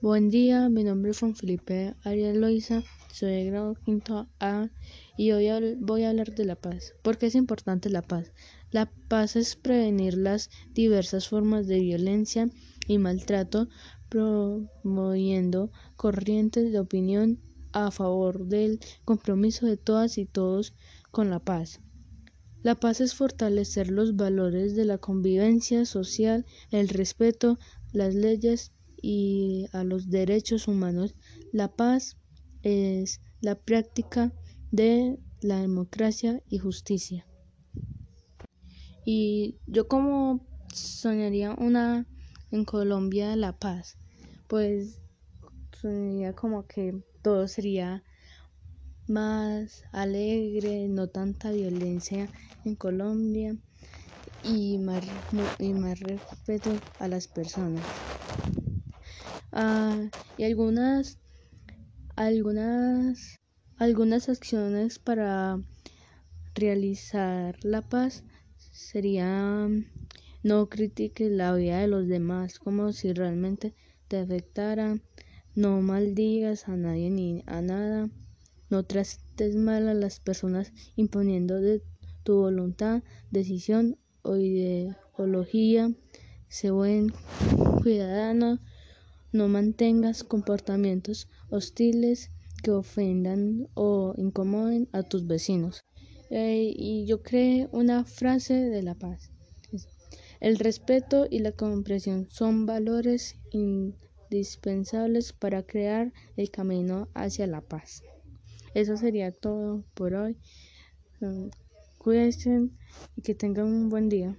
Buen día, mi nombre es Juan Felipe Arias Loiza, soy de grado quinto A y hoy voy a hablar de la paz. ¿Por qué es importante la paz? La paz es prevenir las diversas formas de violencia y maltrato, promoviendo corrientes de opinión a favor del compromiso de todas y todos con la paz. La paz es fortalecer los valores de la convivencia social, el respeto, las leyes y a los derechos humanos, la paz es la práctica de la democracia y justicia. Y yo como soñaría una en Colombia la paz, pues soñaría como que todo sería más alegre, no tanta violencia en Colombia y más, y más respeto a las personas. Ah, y algunas, algunas, algunas acciones para realizar la paz serían no critiques la vida de los demás como si realmente te afectara, no maldigas a nadie ni a nada, no trates mal a las personas imponiendo de tu voluntad, decisión o ideología, sé buen ciudadano, no mantengas comportamientos hostiles que ofendan o incomoden a tus vecinos. Y yo creé una frase de la paz. El respeto y la comprensión son valores indispensables para crear el camino hacia la paz. Eso sería todo por hoy. Mm, cuídense y que tengan un buen día.